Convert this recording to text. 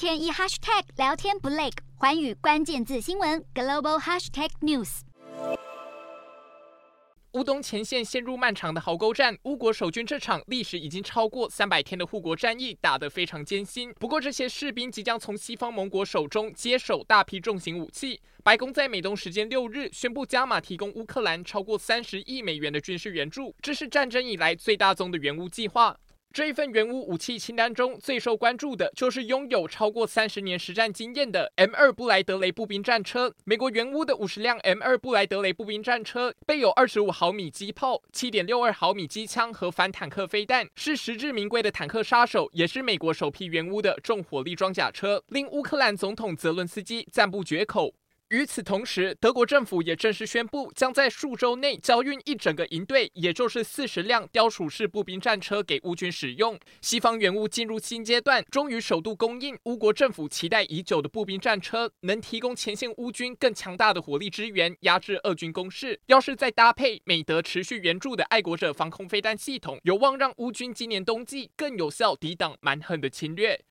天一 hashtag 聊天不累，寰宇关键字新闻 global hashtag news。乌东前线陷入漫长的壕沟战，乌国守军这场历时已经超过三百天的护国战役打得非常艰辛。不过，这些士兵即将从西方盟国手中接手大批重型武器。白宫在美东时间六日宣布加码提供乌克兰超过三十亿美元的军事援助，这是战争以来最大宗的援乌计划。这一份援乌武器清单中最受关注的就是拥有超过三十年实战经验的 M2 布莱德雷步兵战车。美国援乌的五十辆 M2 布莱德雷步兵战车备有二十五毫米机炮、七点六二毫米机枪和反坦克飞弹，是实至名归的坦克杀手，也是美国首批援乌的重火力装甲车，令乌克兰总统泽伦斯基赞不绝口。与此同时，德国政府也正式宣布，将在数周内交运一整个营队，也就是四十辆雕鼠式步兵战车给乌军使用。西方援乌进入新阶段，终于首度供应乌国政府期待已久的步兵战车，能提供前线乌军更强大的火力支援，压制俄军攻势。要是再搭配美德持续援助的爱国者防空飞弹系统，有望让乌军今年冬季更有效抵挡蛮横的侵略。